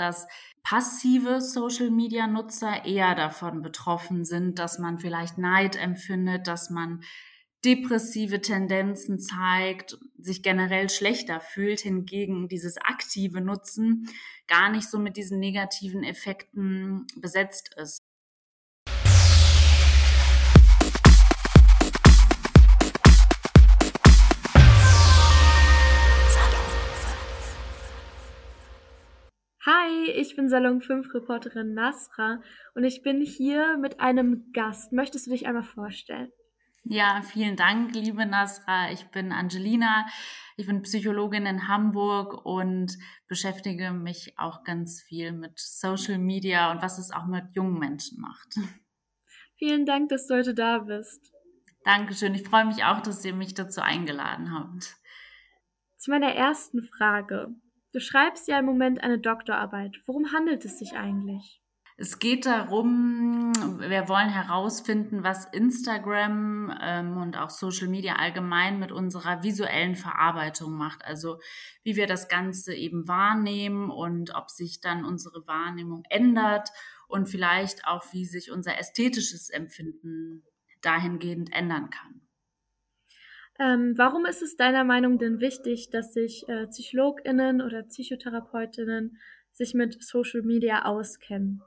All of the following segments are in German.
dass passive Social-Media-Nutzer eher davon betroffen sind, dass man vielleicht Neid empfindet, dass man depressive Tendenzen zeigt, sich generell schlechter fühlt, hingegen dieses aktive Nutzen gar nicht so mit diesen negativen Effekten besetzt ist. Hi, ich bin Salon 5 Reporterin Nasra und ich bin hier mit einem Gast. Möchtest du dich einmal vorstellen? Ja, vielen Dank, liebe Nasra. Ich bin Angelina. Ich bin Psychologin in Hamburg und beschäftige mich auch ganz viel mit Social Media und was es auch mit jungen Menschen macht. Vielen Dank, dass du heute da bist. Dankeschön. Ich freue mich auch, dass ihr mich dazu eingeladen habt. Zu meiner ersten Frage. Du schreibst ja im Moment eine Doktorarbeit. Worum handelt es sich eigentlich? Es geht darum, wir wollen herausfinden, was Instagram ähm, und auch Social Media allgemein mit unserer visuellen Verarbeitung macht. Also wie wir das Ganze eben wahrnehmen und ob sich dann unsere Wahrnehmung ändert und vielleicht auch, wie sich unser ästhetisches Empfinden dahingehend ändern kann. Ähm, warum ist es deiner Meinung denn wichtig, dass sich äh, PsychologInnen oder PsychotherapeutInnen sich mit Social Media auskennen?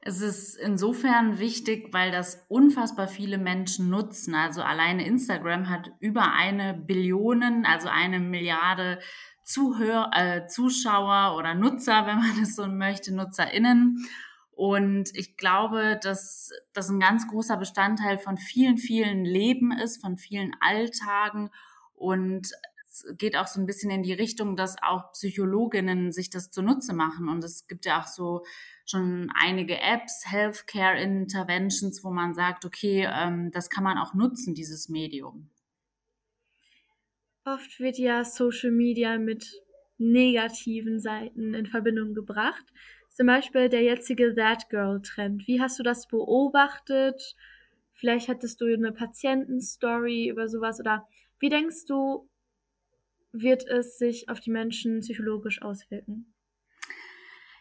Es ist insofern wichtig, weil das unfassbar viele Menschen nutzen. Also alleine Instagram hat über eine Billionen, also eine Milliarde Zuhör äh, Zuschauer oder Nutzer, wenn man es so möchte, NutzerInnen. Und ich glaube, dass das ein ganz großer Bestandteil von vielen, vielen Leben ist, von vielen Alltagen. Und es geht auch so ein bisschen in die Richtung, dass auch Psychologinnen sich das zunutze machen. Und es gibt ja auch so schon einige Apps, Healthcare Interventions, wo man sagt, okay, ähm, das kann man auch nutzen, dieses Medium. Oft wird ja Social Media mit negativen Seiten in Verbindung gebracht. Zum Beispiel der jetzige That Girl Trend. Wie hast du das beobachtet? Vielleicht hattest du eine Patientenstory über sowas oder wie denkst du, wird es sich auf die Menschen psychologisch auswirken?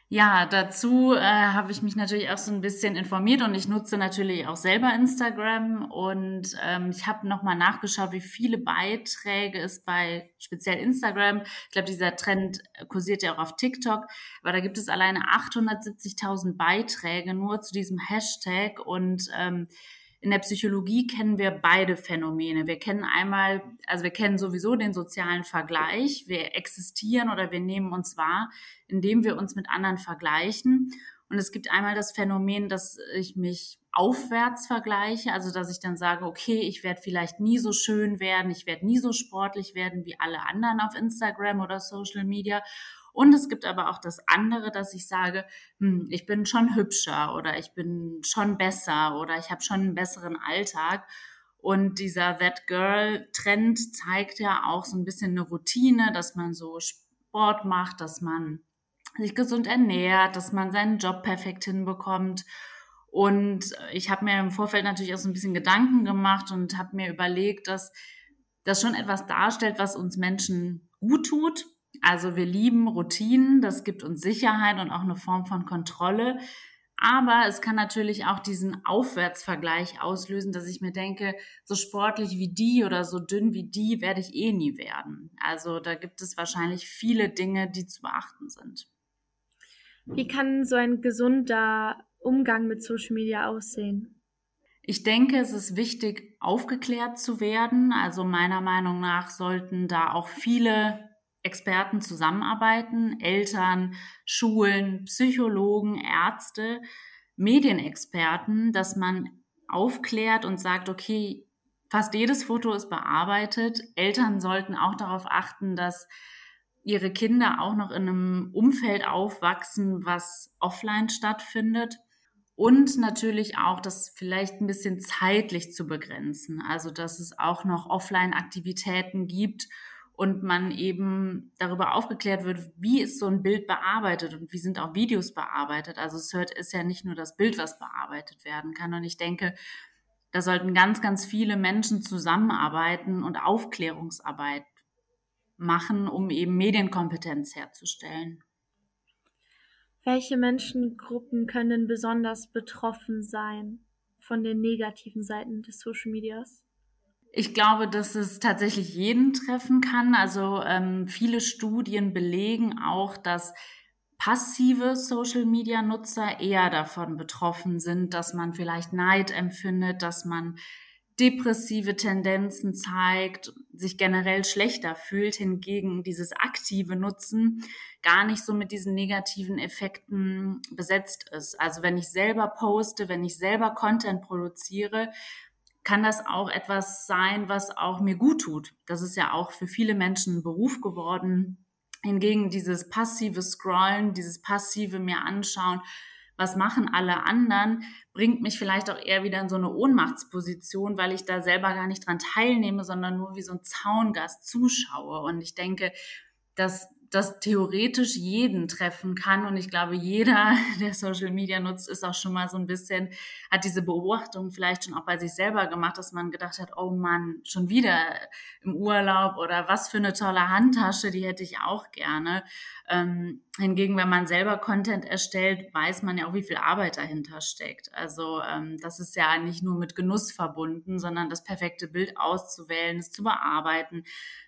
Ja, dazu äh, habe ich mich natürlich auch so ein bisschen informiert und ich nutze natürlich auch selber Instagram und ähm, ich habe nochmal nachgeschaut, wie viele Beiträge es bei speziell Instagram, ich glaube, dieser Trend kursiert ja auch auf TikTok, aber da gibt es alleine 870.000 Beiträge nur zu diesem Hashtag und ähm, in der Psychologie kennen wir beide Phänomene. Wir kennen einmal, also wir kennen sowieso den sozialen Vergleich. Wir existieren oder wir nehmen uns wahr, indem wir uns mit anderen vergleichen. Und es gibt einmal das Phänomen, dass ich mich aufwärts vergleiche, also dass ich dann sage, okay, ich werde vielleicht nie so schön werden, ich werde nie so sportlich werden wie alle anderen auf Instagram oder Social Media und es gibt aber auch das andere, dass ich sage, hm, ich bin schon hübscher oder ich bin schon besser oder ich habe schon einen besseren Alltag. Und dieser That Girl Trend zeigt ja auch so ein bisschen eine Routine, dass man so Sport macht, dass man sich gesund ernährt, dass man seinen Job perfekt hinbekommt. Und ich habe mir im Vorfeld natürlich auch so ein bisschen Gedanken gemacht und habe mir überlegt, dass das schon etwas darstellt, was uns Menschen gut tut also wir lieben Routinen, das gibt uns Sicherheit und auch eine Form von Kontrolle. Aber es kann natürlich auch diesen Aufwärtsvergleich auslösen, dass ich mir denke, so sportlich wie die oder so dünn wie die werde ich eh nie werden. Also da gibt es wahrscheinlich viele Dinge, die zu beachten sind. Wie kann so ein gesunder Umgang mit Social Media aussehen? Ich denke, es ist wichtig, aufgeklärt zu werden. Also meiner Meinung nach sollten da auch viele Experten zusammenarbeiten, Eltern, Schulen, Psychologen, Ärzte, Medienexperten, dass man aufklärt und sagt, okay, fast jedes Foto ist bearbeitet. Eltern sollten auch darauf achten, dass ihre Kinder auch noch in einem Umfeld aufwachsen, was offline stattfindet. Und natürlich auch, das vielleicht ein bisschen zeitlich zu begrenzen. Also, dass es auch noch Offline-Aktivitäten gibt und man eben darüber aufgeklärt wird, wie ist so ein Bild bearbeitet und wie sind auch Videos bearbeitet. Also es ist ja nicht nur das Bild, was bearbeitet werden kann. Und ich denke, da sollten ganz, ganz viele Menschen zusammenarbeiten und Aufklärungsarbeit machen, um eben Medienkompetenz herzustellen. Welche Menschengruppen können besonders betroffen sein von den negativen Seiten des Social Medias? Ich glaube, dass es tatsächlich jeden treffen kann. Also ähm, viele Studien belegen auch, dass passive Social-Media-Nutzer eher davon betroffen sind, dass man vielleicht Neid empfindet, dass man depressive Tendenzen zeigt, sich generell schlechter fühlt, hingegen dieses aktive Nutzen gar nicht so mit diesen negativen Effekten besetzt ist. Also wenn ich selber poste, wenn ich selber Content produziere, kann das auch etwas sein, was auch mir gut tut. Das ist ja auch für viele Menschen ein Beruf geworden. Hingegen dieses passive Scrollen, dieses passive mir anschauen, was machen alle anderen, bringt mich vielleicht auch eher wieder in so eine Ohnmachtsposition, weil ich da selber gar nicht dran teilnehme, sondern nur wie so ein Zaungast zuschaue. Und ich denke, dass das theoretisch jeden treffen kann. Und ich glaube, jeder, der Social Media nutzt, ist auch schon mal so ein bisschen, hat diese Beobachtung vielleicht schon auch bei sich selber gemacht, dass man gedacht hat, oh Mann, schon wieder im Urlaub oder was für eine tolle Handtasche, die hätte ich auch gerne. Ähm, hingegen, wenn man selber Content erstellt, weiß man ja auch, wie viel Arbeit dahinter steckt. Also ähm, das ist ja nicht nur mit Genuss verbunden, sondern das perfekte Bild auszuwählen, es zu bearbeiten,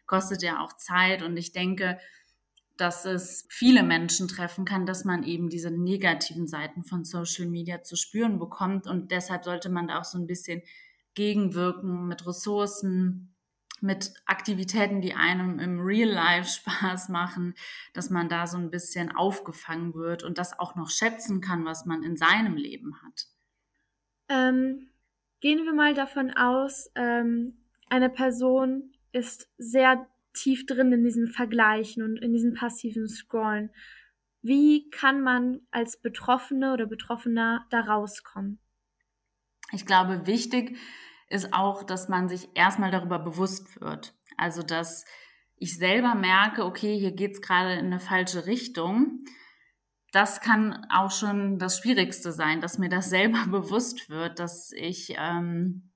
kostet ja auch Zeit. Und ich denke, dass es viele Menschen treffen kann, dass man eben diese negativen Seiten von Social Media zu spüren bekommt. Und deshalb sollte man da auch so ein bisschen gegenwirken mit Ressourcen, mit Aktivitäten, die einem im Real Life Spaß machen, dass man da so ein bisschen aufgefangen wird und das auch noch schätzen kann, was man in seinem Leben hat. Ähm, gehen wir mal davon aus, ähm, eine Person ist sehr tief drin in diesen Vergleichen und in diesem passiven Scrollen. Wie kann man als Betroffene oder Betroffener da rauskommen? Ich glaube, wichtig ist auch, dass man sich erstmal darüber bewusst wird. Also, dass ich selber merke, okay, hier geht es gerade in eine falsche Richtung. Das kann auch schon das Schwierigste sein, dass mir das selber bewusst wird, dass ich ähm,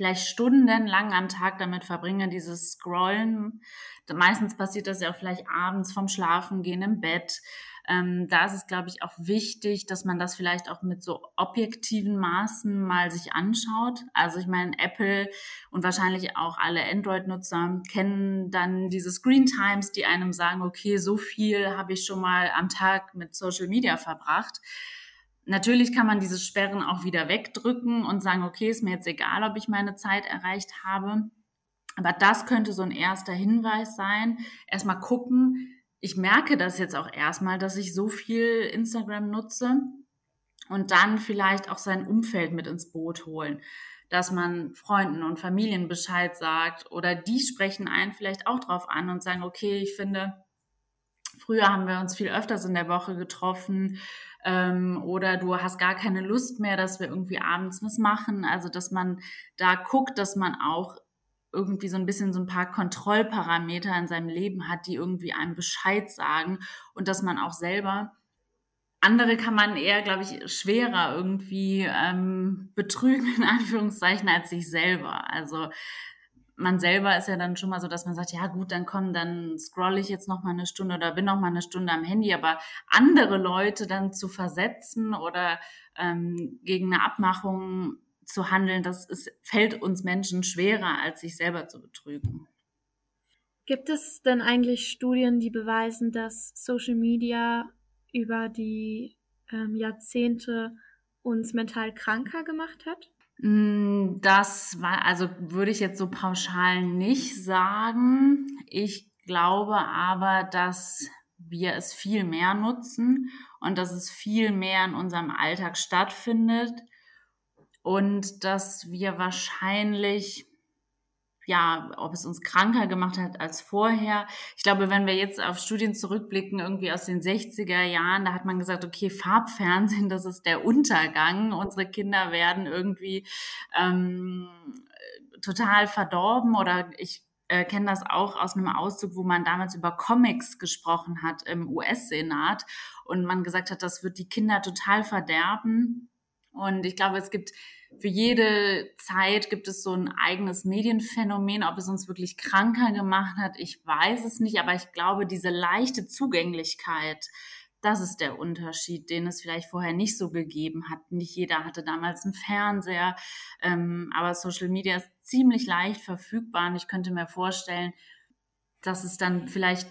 vielleicht stundenlang am Tag damit verbringe, dieses Scrollen. Meistens passiert das ja auch vielleicht abends vom Schlafengehen im Bett. Ähm, da ist es, glaube ich, auch wichtig, dass man das vielleicht auch mit so objektiven Maßen mal sich anschaut. Also ich meine, Apple und wahrscheinlich auch alle Android-Nutzer kennen dann diese Screen Times, die einem sagen, okay, so viel habe ich schon mal am Tag mit Social Media verbracht. Natürlich kann man diese Sperren auch wieder wegdrücken und sagen, okay, ist mir jetzt egal, ob ich meine Zeit erreicht habe. Aber das könnte so ein erster Hinweis sein. Erstmal gucken. Ich merke das jetzt auch erstmal, dass ich so viel Instagram nutze und dann vielleicht auch sein Umfeld mit ins Boot holen, dass man Freunden und Familien Bescheid sagt oder die sprechen einen vielleicht auch drauf an und sagen, okay, ich finde, früher haben wir uns viel öfters in der Woche getroffen ähm, oder du hast gar keine Lust mehr, dass wir irgendwie abends was machen. Also dass man da guckt, dass man auch irgendwie so ein bisschen so ein paar Kontrollparameter in seinem Leben hat, die irgendwie einem Bescheid sagen und dass man auch selber andere kann man eher, glaube ich, schwerer irgendwie ähm, betrügen, in Anführungszeichen, als sich selber. Also man selber ist ja dann schon mal so, dass man sagt, ja gut, dann komm, dann scroll ich jetzt noch mal eine Stunde oder bin noch mal eine Stunde am Handy, aber andere Leute dann zu versetzen oder ähm, gegen eine Abmachung zu handeln, das ist, fällt uns Menschen schwerer, als sich selber zu betrügen. Gibt es denn eigentlich Studien, die beweisen, dass Social Media über die ähm, Jahrzehnte uns mental kranker gemacht hat? Mm, das war, also würde ich jetzt so pauschal nicht sagen. Ich glaube aber, dass wir es viel mehr nutzen und dass es viel mehr in unserem Alltag stattfindet und dass wir wahrscheinlich ja, ob es uns kranker gemacht hat als vorher. Ich glaube, wenn wir jetzt auf Studien zurückblicken, irgendwie aus den 60er Jahren, da hat man gesagt, okay, Farbfernsehen, das ist der Untergang. Unsere Kinder werden irgendwie ähm, total verdorben oder ich äh, kenne das auch aus einem Auszug, wo man damals über Comics gesprochen hat im US-Senat und man gesagt hat, das wird die Kinder total verderben. Und ich glaube, es gibt für jede Zeit gibt es so ein eigenes Medienphänomen. Ob es uns wirklich kranker gemacht hat, ich weiß es nicht. Aber ich glaube, diese leichte Zugänglichkeit Das ist der Unterschied, den es vielleicht vorher nicht so gegeben hat. Nicht jeder hatte damals einen Fernseher, ähm, aber Social Media ist ziemlich leicht verfügbar und ich könnte mir vorstellen, dass es dann vielleicht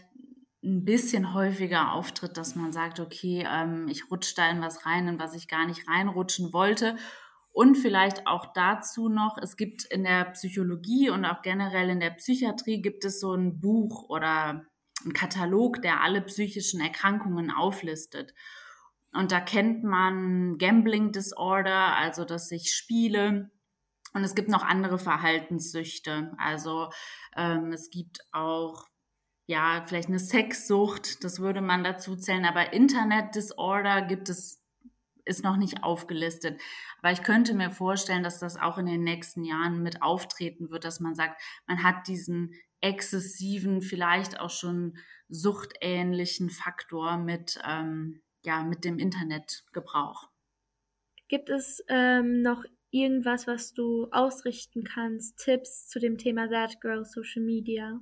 ein bisschen häufiger auftritt, dass man sagt, okay, ähm, ich rutsche da in was rein, in was ich gar nicht reinrutschen wollte. Und vielleicht auch dazu noch, es gibt in der Psychologie und auch generell in der Psychiatrie gibt es so ein Buch oder ein Katalog, der alle psychischen Erkrankungen auflistet. Und da kennt man Gambling Disorder, also dass ich spiele. Und es gibt noch andere Verhaltenssüchte. Also ähm, es gibt auch ja vielleicht eine Sexsucht, das würde man dazu zählen. Aber Internet Disorder gibt es ist noch nicht aufgelistet. Aber ich könnte mir vorstellen, dass das auch in den nächsten Jahren mit auftreten wird, dass man sagt, man hat diesen exzessiven, vielleicht auch schon suchtähnlichen Faktor mit, ähm, ja, mit dem Internetgebrauch. Gibt es ähm, noch irgendwas, was du ausrichten kannst, Tipps zu dem Thema That Girl Social Media?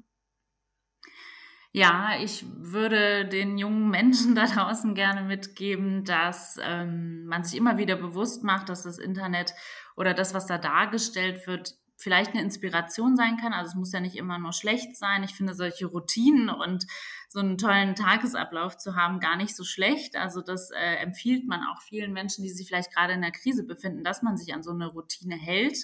Ja, ich würde den jungen Menschen da draußen gerne mitgeben, dass ähm, man sich immer wieder bewusst macht, dass das Internet oder das, was da dargestellt wird, vielleicht eine Inspiration sein kann. Also es muss ja nicht immer nur schlecht sein. Ich finde solche Routinen und so einen tollen Tagesablauf zu haben gar nicht so schlecht. Also das äh, empfiehlt man auch vielen Menschen, die sich vielleicht gerade in der Krise befinden, dass man sich an so eine Routine hält.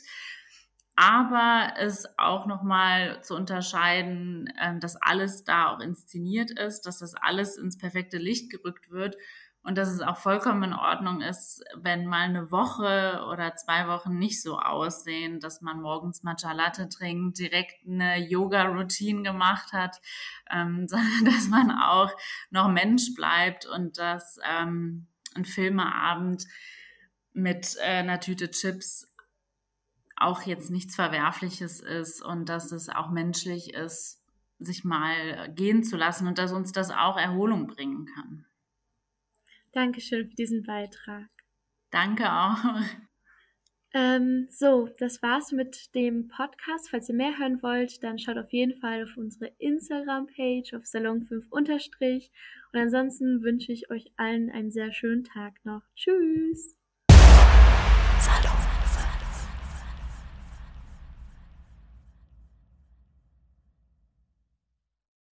Aber es auch nochmal zu unterscheiden, äh, dass alles da auch inszeniert ist, dass das alles ins perfekte Licht gerückt wird und dass es auch vollkommen in Ordnung ist, wenn mal eine Woche oder zwei Wochen nicht so aussehen, dass man morgens Matcha Latte trinkt, direkt eine Yoga-Routine gemacht hat, ähm, sondern dass man auch noch Mensch bleibt und dass ähm, ein Filmeabend mit äh, einer Tüte Chips auch jetzt nichts Verwerfliches ist und dass es auch menschlich ist, sich mal gehen zu lassen und dass uns das auch Erholung bringen kann. Dankeschön für diesen Beitrag. Danke auch. Ähm, so, das war's mit dem Podcast. Falls ihr mehr hören wollt, dann schaut auf jeden Fall auf unsere Instagram-Page auf Salon5 unterstrich. Und ansonsten wünsche ich euch allen einen sehr schönen Tag noch. Tschüss!